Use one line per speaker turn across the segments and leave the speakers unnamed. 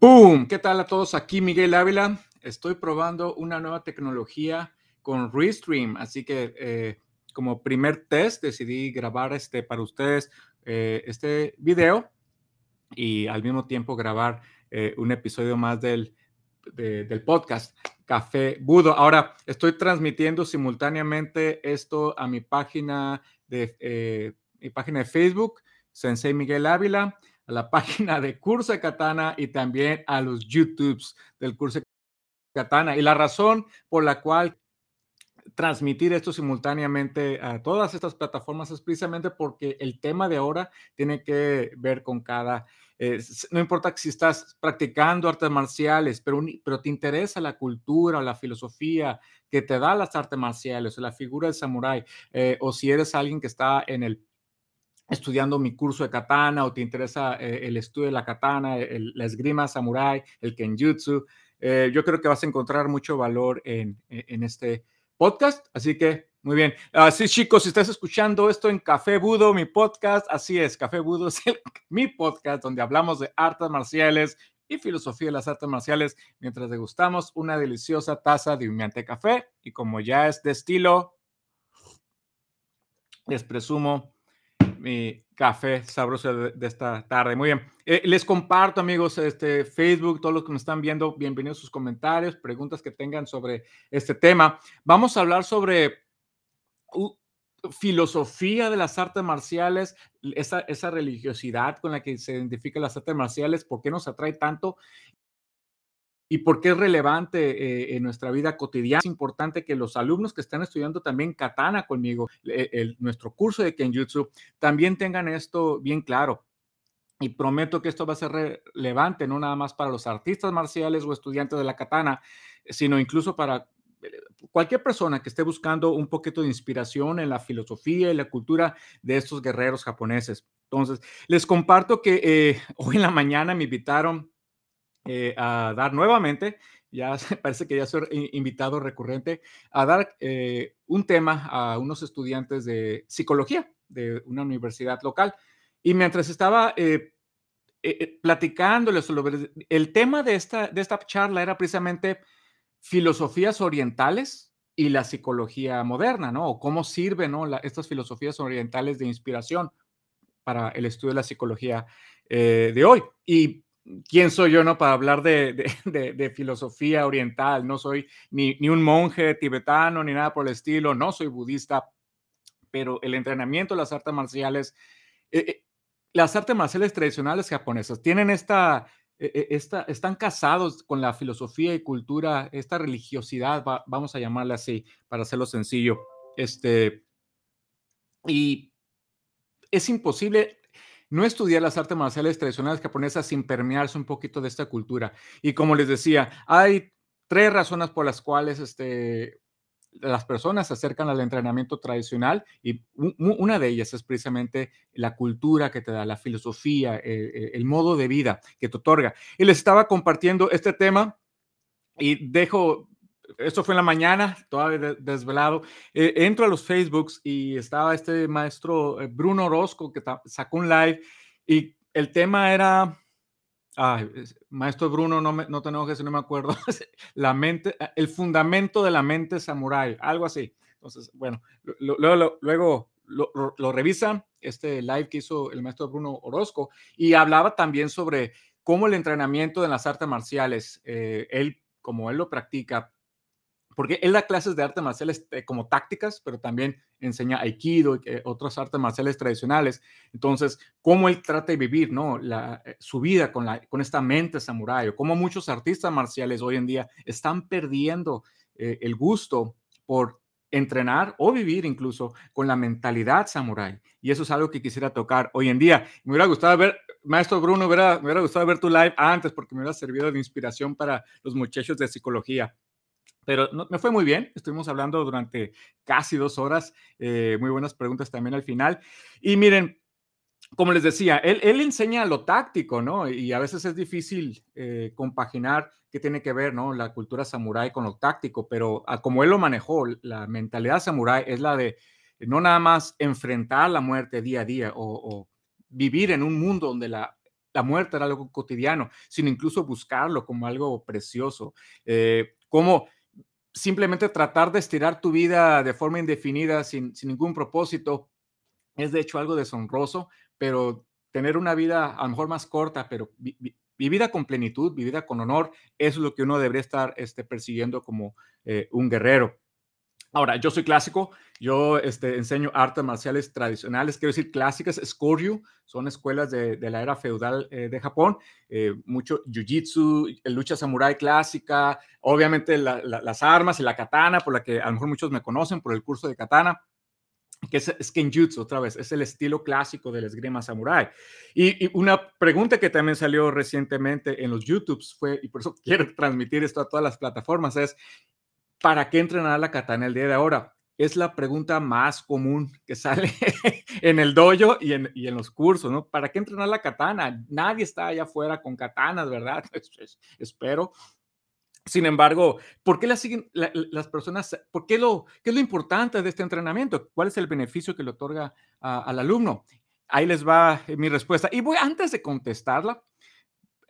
¡Boom! ¿Qué tal a todos? Aquí Miguel Ávila. Estoy probando una nueva tecnología con Restream, así que eh, como primer test decidí grabar este para ustedes eh, este video y al mismo tiempo grabar eh, un episodio más del, del podcast Café Budo. Ahora estoy transmitiendo simultáneamente esto a mi página de mi página de Facebook, Sensei Miguel Ávila a la página de Curso de Katana y también a los YouTubes del Curso de Katana. Y la razón por la cual transmitir esto simultáneamente a todas estas plataformas es precisamente porque el tema de ahora tiene que ver con cada, eh, no importa si estás practicando artes marciales, pero, pero te interesa la cultura o la filosofía que te da las artes marciales o la figura del samurái, eh, o si eres alguien que está en el estudiando mi curso de katana o te interesa eh, el estudio de la katana, la esgrima samurai, el kenjutsu, eh, yo creo que vas a encontrar mucho valor en, en este podcast. Así que, muy bien. Así, chicos, si estás escuchando esto en Café Budo, mi podcast, así es, Café Budo es mi podcast donde hablamos de artes marciales y filosofía de las artes marciales mientras degustamos una deliciosa taza de humeante café. Y como ya es de estilo, les presumo mi café sabroso de, esta tarde. Muy bien. Eh, les comparto, amigos, este Facebook, todos los que me están viendo, bienvenidos a sus comentarios, preguntas que tengan sobre este tema. Vamos a hablar sobre filosofía de las artes marciales, esa, esa religiosidad con la que se identifican las artes marciales, por qué nos atrae tanto y por qué es relevante eh, en nuestra vida cotidiana. Es importante que los alumnos que están estudiando también katana conmigo, el, nuestro curso de Kenjutsu, también tengan esto bien claro. Y prometo que esto va a ser relevante no nada más para los artistas marciales o estudiantes de la katana, sino incluso para eh, cualquier persona que esté buscando un poquito de inspiración en la filosofía y la cultura de estos guerreros japoneses. Entonces, les comparto que eh, hoy en la mañana me invitaron eh, a dar nuevamente, ya parece que ya soy invitado recurrente, a dar eh, un tema a unos estudiantes de psicología de una universidad local. Y mientras estaba eh, platicándoles sobre el tema de esta, de esta charla era precisamente filosofías orientales y la psicología moderna, ¿no? O cómo sirven ¿no? estas filosofías orientales de inspiración para el estudio de la psicología de hoy. Y ¿quién soy yo no para hablar de, filosofía oriental? No soy ni, un monje tibetano ni nada por el estilo, no soy budista, pero el entrenamiento de las artes marciales, eh, eh, las artes marciales tradicionales japonesas tienen esta, eh, esta, están casados con la filosofía y cultura, esta religiosidad, vamos a llamarla así, para hacerlo sencillo. Este, y es imposible no estudiar las artes marciales tradicionales japonesas sin permearse un poquito de esta cultura. Y como les decía, hay tres razones por las cuales este, las personas se acercan al entrenamiento tradicional y una de ellas es precisamente la cultura que te da, la filosofía, eh, eh, el modo de vida que te otorga. Y les estaba compartiendo este tema y dejo, esto fue en la mañana, todavía desvelado, eh, entro a los Facebooks y estaba este maestro eh, Bruno Orozco que sacó un live y el tema era, maestro Bruno, no, me, no te enojes no me acuerdo, la mente, el fundamento de la mente samurái, algo así. Entonces, bueno, luego, luego lo, lo, revisan, este live que hizo el maestro Bruno Orozco, y hablaba también sobre cómo el entrenamiento de las artes marciales, eh, él, como él lo practica, porque él da clases de artes marciales eh, como tácticas, pero también enseña aikido y otras artes marciales tradicionales. Entonces, cómo él trata de vivir, ¿no? Eh, su vida con, la, con esta mente samurái, o cómo muchos artistas marciales hoy en día están perdiendo eh, el gusto por entrenar o vivir incluso con la mentalidad samurái. Y eso es algo que quisiera tocar hoy en día. Me hubiera gustado ver, maestro Bruno, me hubiera, me hubiera gustado ver tu live antes porque me hubiera servido de inspiración para los muchachos de psicología pero me fue muy bien. Estuvimos hablando durante casi dos horas. Eh, muy buenas preguntas también al final. Y miren, como les decía, él, enseña lo táctico, ¿no? Y a veces es difícil eh, compaginar qué tiene que ver, ¿no? La cultura samurái con lo táctico, pero como él lo manejó, la mentalidad samurái es la de no nada más enfrentar la muerte día a día o vivir en un mundo donde la la muerte era algo cotidiano, sino incluso buscarlo como algo precioso, eh, como simplemente tratar de estirar tu vida de forma indefinida sin, sin ningún propósito es de hecho algo deshonroso, pero tener una vida a lo mejor más corta, pero vivida con plenitud, vivida con honor, eso es lo que uno debería estar este, persiguiendo como eh, un guerrero. Ahora, yo soy clásico, yo este, enseño artes marciales tradicionales, quiero decir clásicas, Skoryu, son escuelas de, la era feudal eh, de Japón, eh, mucho jiu-jitsu, lucha samurai clásica, obviamente las armas y la katana, por la que a lo mejor muchos me conocen por el curso de katana, que es, Kenjutsu otra vez, es el estilo clásico del esgrima samurai. Y, y, una pregunta que también salió recientemente en los YouTubes fue, y por eso quiero transmitir esto a todas las plataformas, es, ¿para qué entrenar la katana el día de ahora? Es la pregunta más común que sale en el dojo y en, los cursos, ¿no? ¿Para qué entrenar la katana? Nadie está allá afuera con katanas, ¿verdad? Espero. Sin embargo, ¿por qué siguen las personas? ¿Por qué lo, qué es lo importante de este entrenamiento? ¿Cuál es el beneficio que le otorga al alumno? Ahí les va mi respuesta. Y voy, antes de contestarla,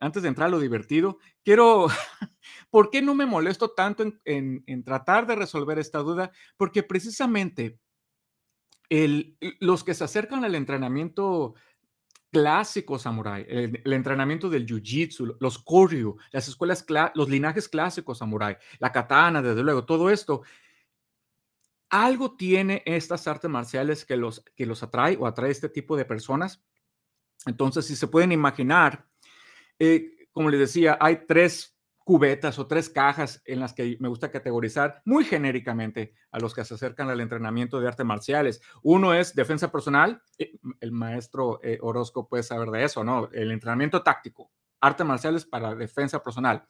antes de entrar a lo divertido, quiero, ¿por qué no me molesto tanto en, tratar de resolver esta duda? Porque precisamente el, los que se acercan al entrenamiento clásico samurai, el, entrenamiento del jiu-jitsu, los koryu, las escuelas, los linajes clásicos samurai, la katana, desde luego, todo esto, algo tiene estas artes marciales que los, que los atrae o atrae este tipo de personas. Entonces, si se pueden imaginar, eh, como les decía, hay tres cubetas o tres cajas en las que me gusta categorizar muy genéricamente a los que se acercan al entrenamiento de artes marciales. Uno es defensa personal, eh, el maestro eh, Orozco puede saber de eso, ¿no? El entrenamiento táctico, artes marciales para defensa personal.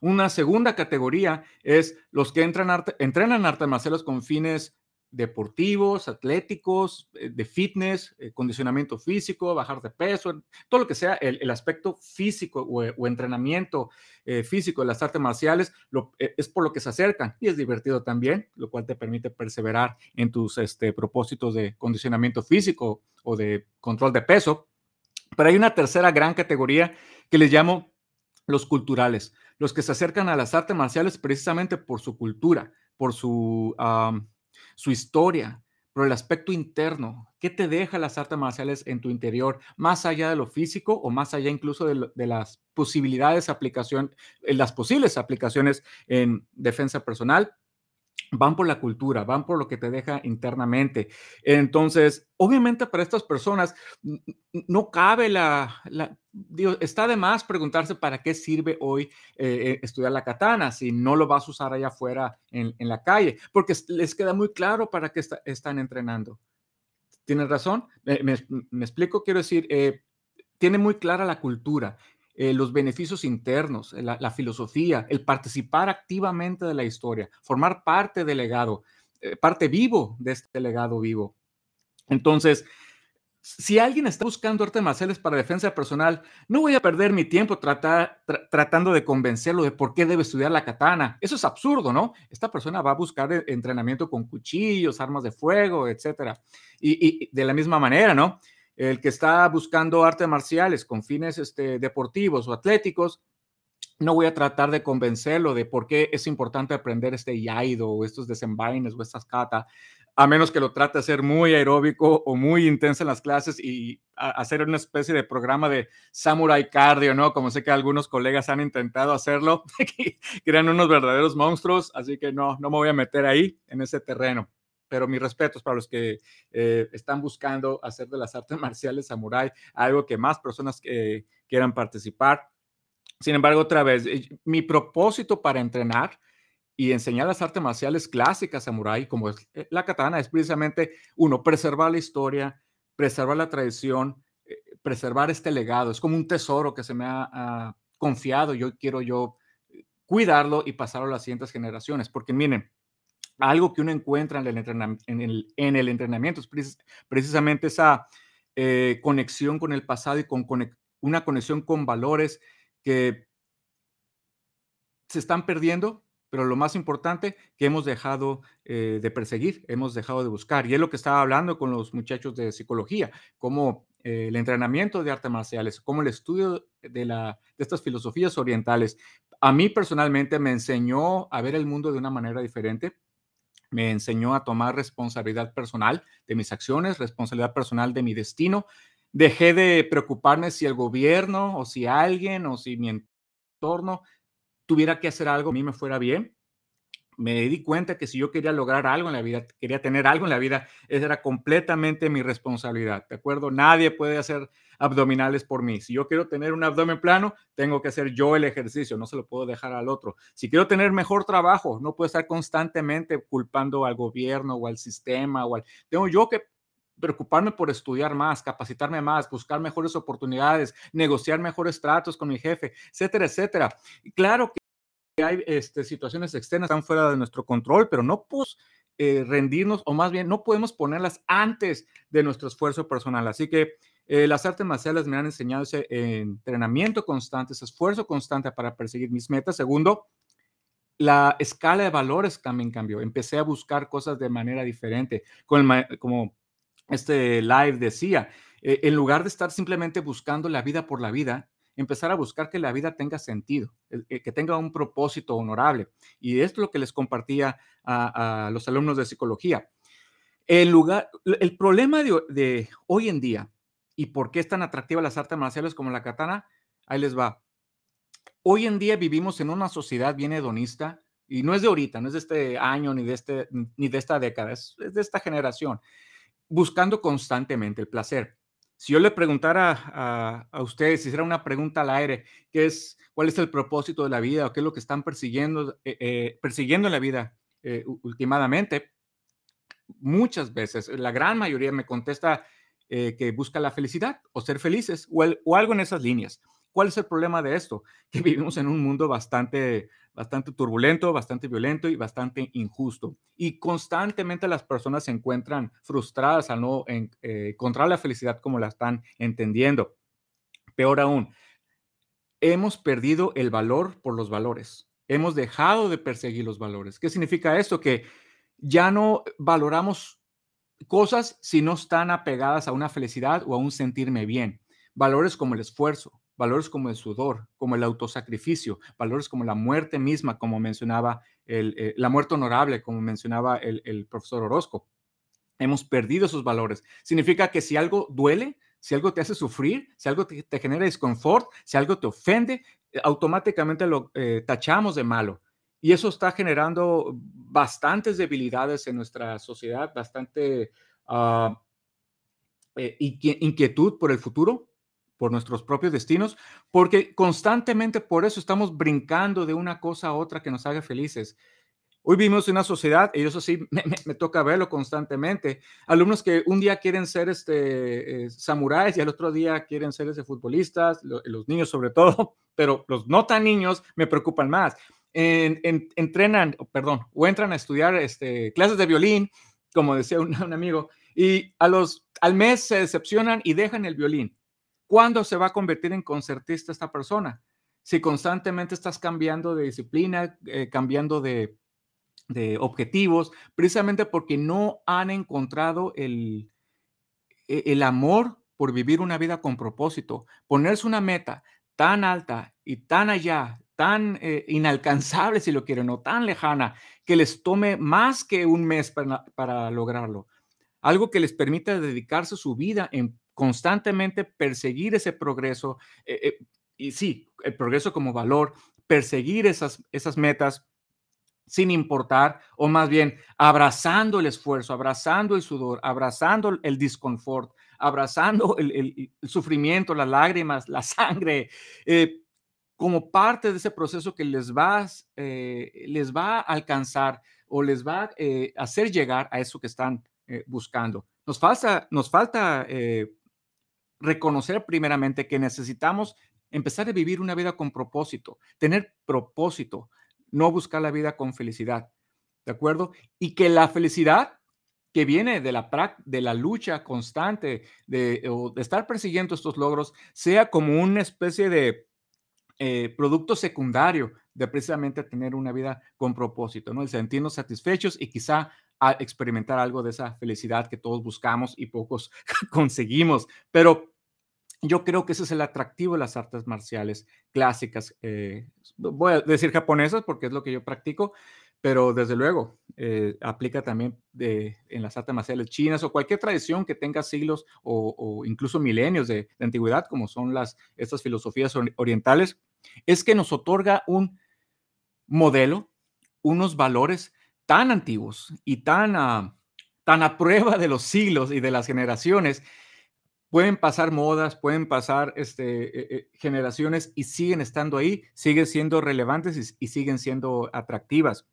Una segunda categoría es los que entrenan artes marciales con fines deportivos, atléticos, eh, de fitness, eh, condicionamiento físico, bajar de peso, todo lo que sea el, aspecto físico o, entrenamiento eh, físico de las artes marciales, es por lo que se acercan y es divertido también, lo cual te permite perseverar en tus este, propósitos de condicionamiento físico o de control de peso. Pero hay una tercera gran categoría que les llamo los culturales, los que se acercan a las artes marciales precisamente por su cultura, por su su historia, pero el aspecto interno, ¿qué te deja las artes marciales en tu interior, más allá de lo físico o más allá incluso de, las posibilidades, aplicación, eh, las posibles aplicaciones en defensa personal? Van por la cultura, van por lo que te deja internamente. Entonces, obviamente para estas personas no cabe la, digo, está de más preguntarse para qué sirve hoy eh, estudiar la katana si no lo vas a usar allá afuera en, la calle, porque les queda muy claro para qué están entrenando. ¿Tienes razón? me, explico, quiero decir, eh, tiene muy clara la cultura eh, los beneficios internos, la, filosofía, el participar activamente de la historia, formar parte del legado, eh, parte vivo de este legado vivo. Entonces, si alguien está buscando artes marciales para defensa personal, no voy a perder mi tiempo tratando de convencerlo de por qué debe estudiar la katana. Eso es absurdo, ¿no? Esta persona va a buscar entrenamiento con cuchillos, armas de fuego, etcétera. y de la misma manera, ¿no? El que está buscando artes marciales con fines este, deportivos o atléticos, no voy a tratar de convencerlo de por qué es importante aprender este yaido o estos desenvaines o estas kata, a menos que lo trate de hacer muy aeróbico o muy intenso en las clases y hacer una especie de programa de samurai cardio, ¿no? Como sé que algunos colegas han intentado hacerlo, que eran unos verdaderos monstruos, así que no, no me voy a meter ahí en ese terreno pero mis respetos para los que eh, están buscando hacer de las artes marciales samurai algo que más personas eh, quieran participar. Sin embargo, otra vez, eh, mi propósito para entrenar y enseñar las artes marciales clásicas samurai, como es la katana, es precisamente, uno, preservar la historia, preservar la tradición, preservar este legado. Es como un tesoro que se me ha, confiado. Yo quiero yo cuidarlo y pasarlo a las siguientes generaciones, porque miren, algo que uno encuentra en el entrenamiento, en el, entrenamiento es precisamente esa eh, conexión con el pasado y con, una conexión con valores que se están perdiendo, pero lo más importante, que hemos dejado eh, de perseguir, hemos dejado de buscar. Y es lo que estaba hablando con los muchachos de psicología, cómo eh, el entrenamiento de artes marciales, como el estudio de, la, de estas filosofías orientales, a mí personalmente me enseñó a ver el mundo de una manera diferente, me enseñó a tomar responsabilidad personal de mis acciones, responsabilidad personal de mi destino. Dejé de preocuparme si el gobierno o si alguien o si mi entorno tuviera que hacer algo, a mí me fuera bien me di cuenta que si yo quería lograr algo en la vida, quería tener algo en la vida, esa era completamente mi responsabilidad, ¿de acuerdo? Nadie puede hacer abdominales por mí. Si yo quiero tener un abdomen plano, tengo que hacer yo el ejercicio, no se lo puedo dejar al otro. Si quiero tener mejor trabajo, no puedo estar constantemente culpando al gobierno o al sistema o al... Tengo yo que preocuparme por estudiar más, capacitarme más, buscar mejores oportunidades, negociar mejores tratos con mi jefe, etcétera, etcétera. Y claro que hay este, situaciones externas que están fuera de nuestro control, pero no podemos eh, rendirnos, o más bien no podemos ponerlas antes de nuestro esfuerzo personal. Así que eh, las artes marciales me han enseñado ese entrenamiento constante, ese esfuerzo constante para perseguir mis metas. Segundo, la escala de valores también cambió. Empecé a buscar cosas de manera diferente. como este live decía, eh, en lugar de estar simplemente buscando la vida por la vida, empezar a buscar que la vida tenga sentido, eh, que tenga un propósito honorable. Y esto es lo que les compartía a, los alumnos de psicología. El, lugar, el problema de, hoy en día y por qué es tan atractiva las artes marciales como la katana, ahí les va. Hoy en día vivimos en una sociedad bien hedonista y no es de ahorita, no es de este año ni de, este, ni de esta década, es de esta generación, buscando constantemente el placer si yo le preguntara a, ustedes, si hiciera una pregunta al aire, ¿qué es, cuál es el propósito de la vida o qué es lo que están persiguiendo, eh, eh, persiguiendo en la vida eh, últimamente? Muchas veces, la gran mayoría me contesta que busca la felicidad o ser felices o algo en esas líneas. ¿Cuál es el problema de esto? Que vivimos en un mundo bastante, bastante turbulento, bastante violento y bastante injusto. Y constantemente las personas se encuentran frustradas al no eh, encontrar la felicidad como la están entendiendo. Peor aún, hemos perdido el valor por los valores. Hemos dejado de perseguir los valores. ¿Qué significa esto? Que ya no valoramos cosas si no están apegadas a una felicidad o a un sentirme bien. Valores como el esfuerzo, valores como el sudor, como el autosacrificio, valores como la muerte misma, como mencionaba el, eh, la muerte honorable, como mencionaba el, profesor Orozco. Hemos perdido esos valores. Significa que si algo duele, si algo te hace sufrir, si algo te, genera desconfort, si algo te ofende, eh, automáticamente lo eh, tachamos de malo. Y eso está generando bastantes debilidades en nuestra sociedad, bastante ah, inquietud por el futuro, por nuestros propios destinos, porque constantemente por eso estamos brincando de una cosa a otra que nos haga felices. Hoy vivimos en una sociedad, y eso sí me, toca verlo constantemente, alumnos que un día quieren ser este, eh, samuráis y al otro día quieren ser ese futbolistas, los niños sobre todo, pero los no tan niños me preocupan más. entrenan, perdón, o entran a estudiar este, clases de violín, como decía un, un amigo, y a los, al mes se decepcionan y dejan el violín ¿Cuándo se va a convertir en concertista esta persona? Si constantemente estás cambiando de disciplina, eh, cambiando de, objetivos, precisamente porque no han encontrado el, e, el amor por vivir una vida con propósito, ponerse una meta tan alta y tan allá, tan eh, inalcanzable si lo quieren, o tan lejana, que les tome más que un mes para, para lograrlo. Algo que les permita dedicarse su vida en constantemente perseguir ese progreso, eh, eh, y sí, el progreso como valor, perseguir esas, esas metas sin importar, o más bien abrazando el esfuerzo, abrazando el sudor, abrazando el disconfort, abrazando el, sufrimiento, las lágrimas, la sangre, eh, como parte de ese proceso que les va, les va a alcanzar o les va a hacer llegar a eso que están buscando. Nos falta, nos falta reconocer primeramente que necesitamos empezar a vivir una vida con propósito, tener propósito, no buscar la vida con felicidad, ¿de acuerdo? Y que la felicidad que viene de la, de la lucha constante, de, estar persiguiendo estos logros, sea como una especie de eh, producto secundario de precisamente tener una vida con propósito, ¿no? El sentirnos satisfechos y quizá experimentar algo de esa felicidad que todos buscamos y pocos conseguimos. Pero yo creo que ese es el atractivo de las artes marciales clásicas. Eh, voy a decir japonesas porque es lo que yo practico, pero desde luego eh, aplica también en las artes marciales chinas o cualquier tradición que tenga siglos o, incluso milenios de, antigüedad, como son las, estas filosofías orientales, es que nos otorga un modelo, unos valores tan antiguos y tan, tan a prueba de los siglos y de las generaciones pueden pasar modas, pueden pasar este, eh, eh, generaciones y siguen estando ahí, siguen siendo relevantes y, siguen siendo atractivas.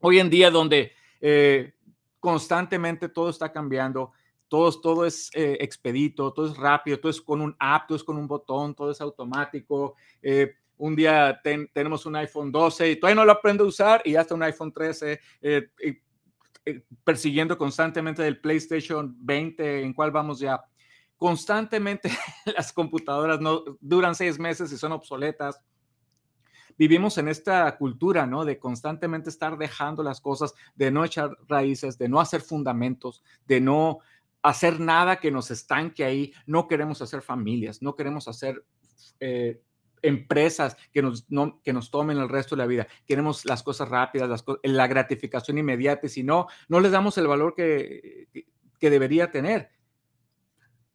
Hoy en día donde eh, constantemente todo está cambiando, todo, todo es expedito, todo es rápido, todo es con un app, todo es con un botón, todo es automático. un día tenemos un iPhone 12 y todavía no lo aprendo a usar y hasta un iPhone 13. persiguiendo constantemente del PlayStation 20, en cuál vamos ya constantemente las computadoras no duran seis meses y son obsoletas. Vivimos en esta cultura, ¿no? De constantemente estar dejando las cosas, de no echar raíces, de no hacer fundamentos, de no hacer nada que nos estanque ahí. No queremos hacer familias, no queremos hacer eh, empresas que nos, tomen el resto de la vida. Queremos las cosas rápidas, la gratificación inmediata, y si no, no les damos el valor que debería tener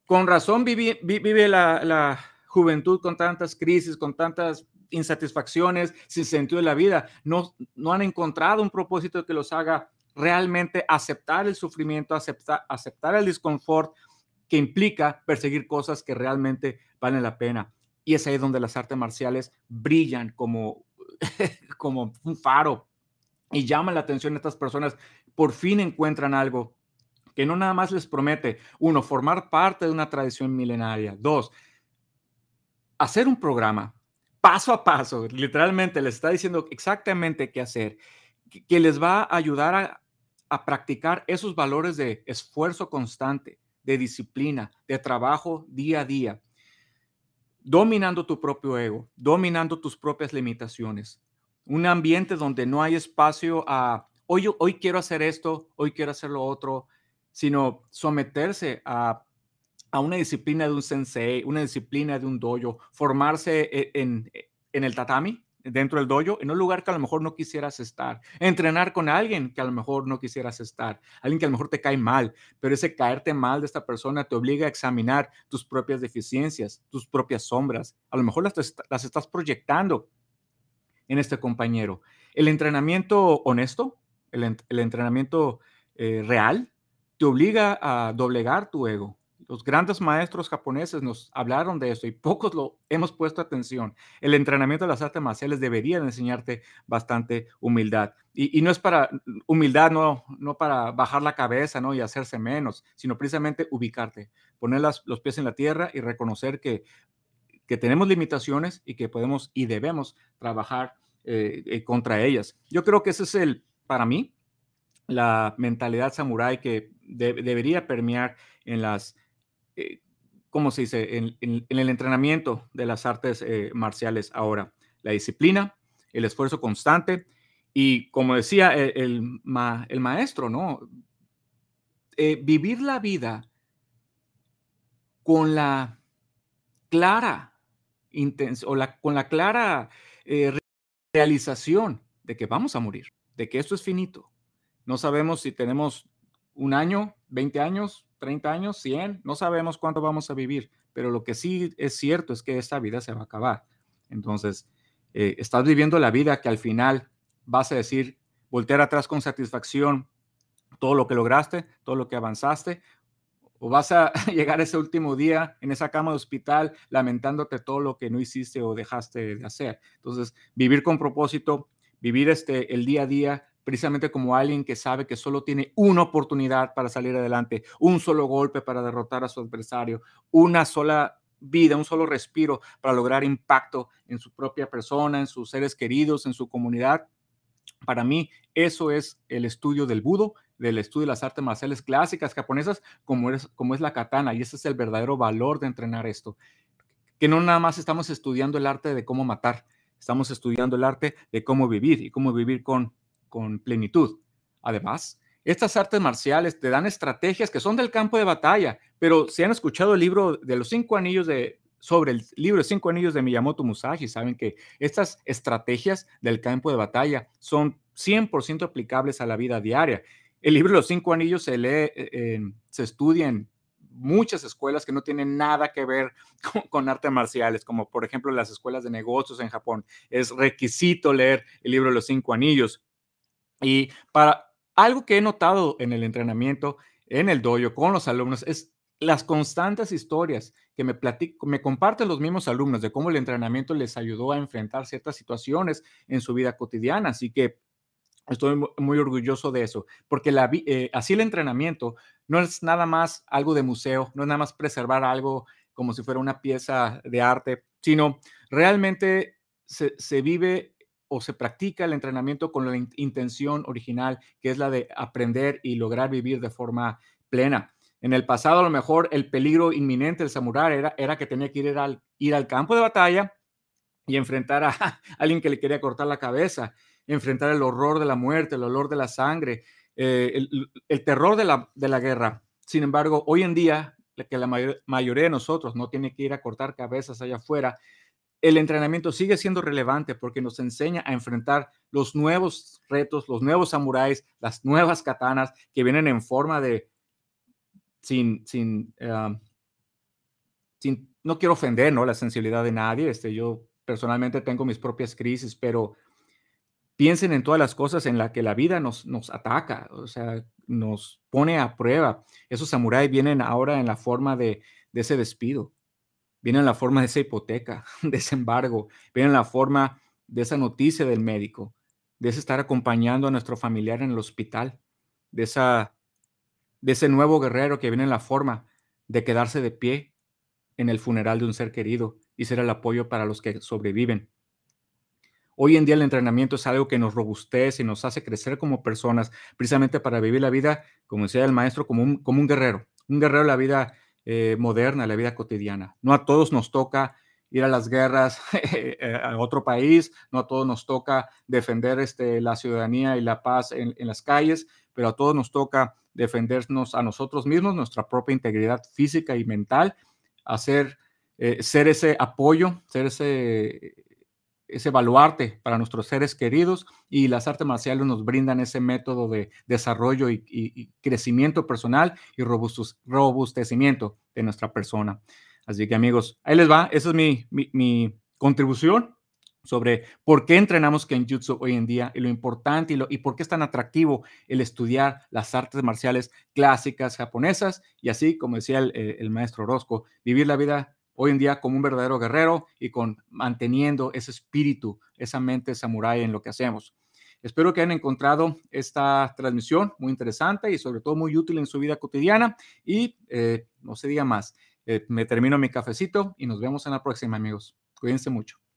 con razón vive, la, juventud con tantas crisis, con tantas insatisfacciones, sin sentido de la vida. No, no han encontrado un propósito que los haga realmente aceptar el sufrimiento, aceptar, aceptar el disconfort que implica perseguir cosas que realmente valen la pena. Y es ahí donde las artes marciales brillan como, como un faro y llaman la atención a estas personas. Por fin encuentran algo que no nada más les promete, uno, formar parte de una tradición milenaria, dos, hacer un programa paso a paso, literalmente les está diciendo exactamente qué hacer, que les va a ayudar a, practicar esos valores de esfuerzo constante, de disciplina, de trabajo día a día, dominando tu propio ego, dominando tus propias limitaciones. Un ambiente donde no hay espacio a, hoy, hoy quiero hacer esto, hoy quiero hacer lo otro, sino someterse a, una disciplina de un sensei, una disciplina de un dojo, formarse e, en, en el tatami, dentro del dojo, en un lugar que a lo mejor no quisieras estar, entrenar con alguien que a lo mejor no quisieras estar, alguien que a lo mejor te cae mal, pero ese caerte mal de esta persona te obliga a examinar tus propias deficiencias, tus propias sombras, a lo mejor las, las estás proyectando en este compañero. El entrenamiento honesto, el, el entrenamiento eh, real, te obliga a doblegar tu ego. Los grandes maestros japoneses nos hablaron de eso y pocos lo hemos puesto atención. El entrenamiento de las artes marciales debería enseñarte bastante humildad. Y, no es para humildad, no, no para bajar la cabeza ¿no? y hacerse menos, sino precisamente ubicarte, poner los pies en la tierra y reconocer que, que tenemos limitaciones y que podemos y debemos trabajar eh, eh, contra ellas. Yo creo que ese es el, para mí, la mentalidad samurái que debería permear en las, eh, ¿cómo se dice?, en, el entrenamiento de las artes eh, marciales ahora. La disciplina, el esfuerzo constante y, como decía e, el, el, maestro, ¿no? Eh, vivir la vida con la clara o la, con la clara realización de que vamos a morir, de que esto es finito. No sabemos si tenemos un año, 20 años, 30 años, 100, no sabemos cuánto vamos a vivir, pero lo que sí es cierto es que esta vida se va a acabar. Entonces, eh, estás viviendo la vida que al final vas a decir, voltear atrás con satisfacción todo lo que lograste, todo lo que avanzaste, o vas a llegar ese último día en esa cama de hospital lamentándote todo lo que no hiciste o dejaste de hacer. Entonces, vivir con propósito, vivir este, el día a día, precisamente como alguien que sabe que solo tiene una oportunidad para salir adelante, un solo golpe para derrotar a su adversario, una sola vida, un solo respiro para lograr impacto en su propia persona, en sus seres queridos, en su comunidad. Para mí, eso es el estudio del budo, del estudio de las artes marciales clásicas japonesas, como es, como es la katana, y ese es el verdadero valor de entrenar esto. Que no nada más estamos estudiando el arte de cómo matar, estamos estudiando el arte de cómo vivir y cómo vivir con con plenitud. Además, estas artes marciales te dan estrategias que son del campo de batalla, pero si han escuchado el libro de los cinco anillos de, sobre el libro Cinco Anillos de Miyamoto Musashi, saben que estas estrategias del campo de batalla son 100% aplicables a la vida diaria. El libro Los Cinco Anillos se lee, eh, se estudia en muchas escuelas que no tienen nada que ver con, artes marciales, como por ejemplo las escuelas de negocios en Japón. Es requisito leer el libro Los Cinco Anillos. Y para algo que he notado en el entrenamiento, en el dojo, con los alumnos, es las constantes historias que me, me comparten los mismos alumnos de cómo el entrenamiento les ayudó a enfrentar ciertas situaciones en su vida cotidiana. Así que Estoy muy orgulloso de eso, porque eh, así el entrenamiento no es nada más algo de museo, no es nada más preservar algo como si fuera una pieza de arte, sino realmente se, se vive o se practica el entrenamiento con la intención original, que es la de aprender y lograr vivir de forma plena. En el pasado, a lo mejor, el peligro inminente del samurái era, que tenía que ir al, campo de batalla y enfrentar a alguien que le quería cortar la cabeza enfrentar el horror de la muerte, el olor de la sangre, eh, el, terror de la, de la guerra. Sin embargo, hoy en día, que la mayoría de nosotros no tiene que ir a cortar cabezas allá afuera, el entrenamiento sigue siendo relevante porque nos enseña a enfrentar los nuevos retos, los nuevos samuráis, las nuevas katanas que vienen en forma de, sin, sin, ah, sin no quiero ofender, ¿no? La sensibilidad de nadie. Este, yo personalmente tengo mis propias crisis, pero piensen en todas las cosas en las que la vida nos, nos ataca, o sea, nos pone a prueba. Esos samuráis vienen ahora en la forma de, ese despido, vienen en la forma de esa hipoteca, de ese embargo, vienen en la forma de esa noticia del médico, de ese estar acompañando a nuestro familiar en el hospital, de, esa, de ese nuevo guerrero que viene en la forma de quedarse de pie en el funeral de un ser querido y ser el apoyo para los que sobreviven. Hoy en día el entrenamiento es algo que nos robustece y nos hace crecer como personas, precisamente para vivir la vida, como decía el maestro, como un, como un guerrero, un guerrero la vida eh, moderna, la vida cotidiana. No a todos nos toca ir a las guerras eh, a otro país, no a todos nos toca defender este, la ciudadanía y la paz en, las calles, pero a todos nos toca defendernos a nosotros mismos, nuestra propia integridad física y mental, hacer, eh, ser ese apoyo, ser ese ese baluarte para nuestros seres queridos y las artes marciales nos brindan ese método de desarrollo y, crecimiento personal y robustecimiento de nuestra persona. Así que amigos, ahí les va, esa es mi, contribución sobre por qué entrenamos Kenjutsu hoy en día y lo importante y, lo, y por qué es tan atractivo el estudiar las artes marciales clásicas japonesas y así, como decía el, el maestro Orozco, vivir la vida hoy en día como un verdadero guerrero y con manteniendo ese espíritu, esa mente samurái en lo que hacemos. Espero que hayan encontrado esta transmisión muy interesante y sobre todo muy útil en su vida cotidiana. Y eh, no se diga más, eh, me termino mi cafecito y nos vemos en la próxima, amigos. Cuídense mucho.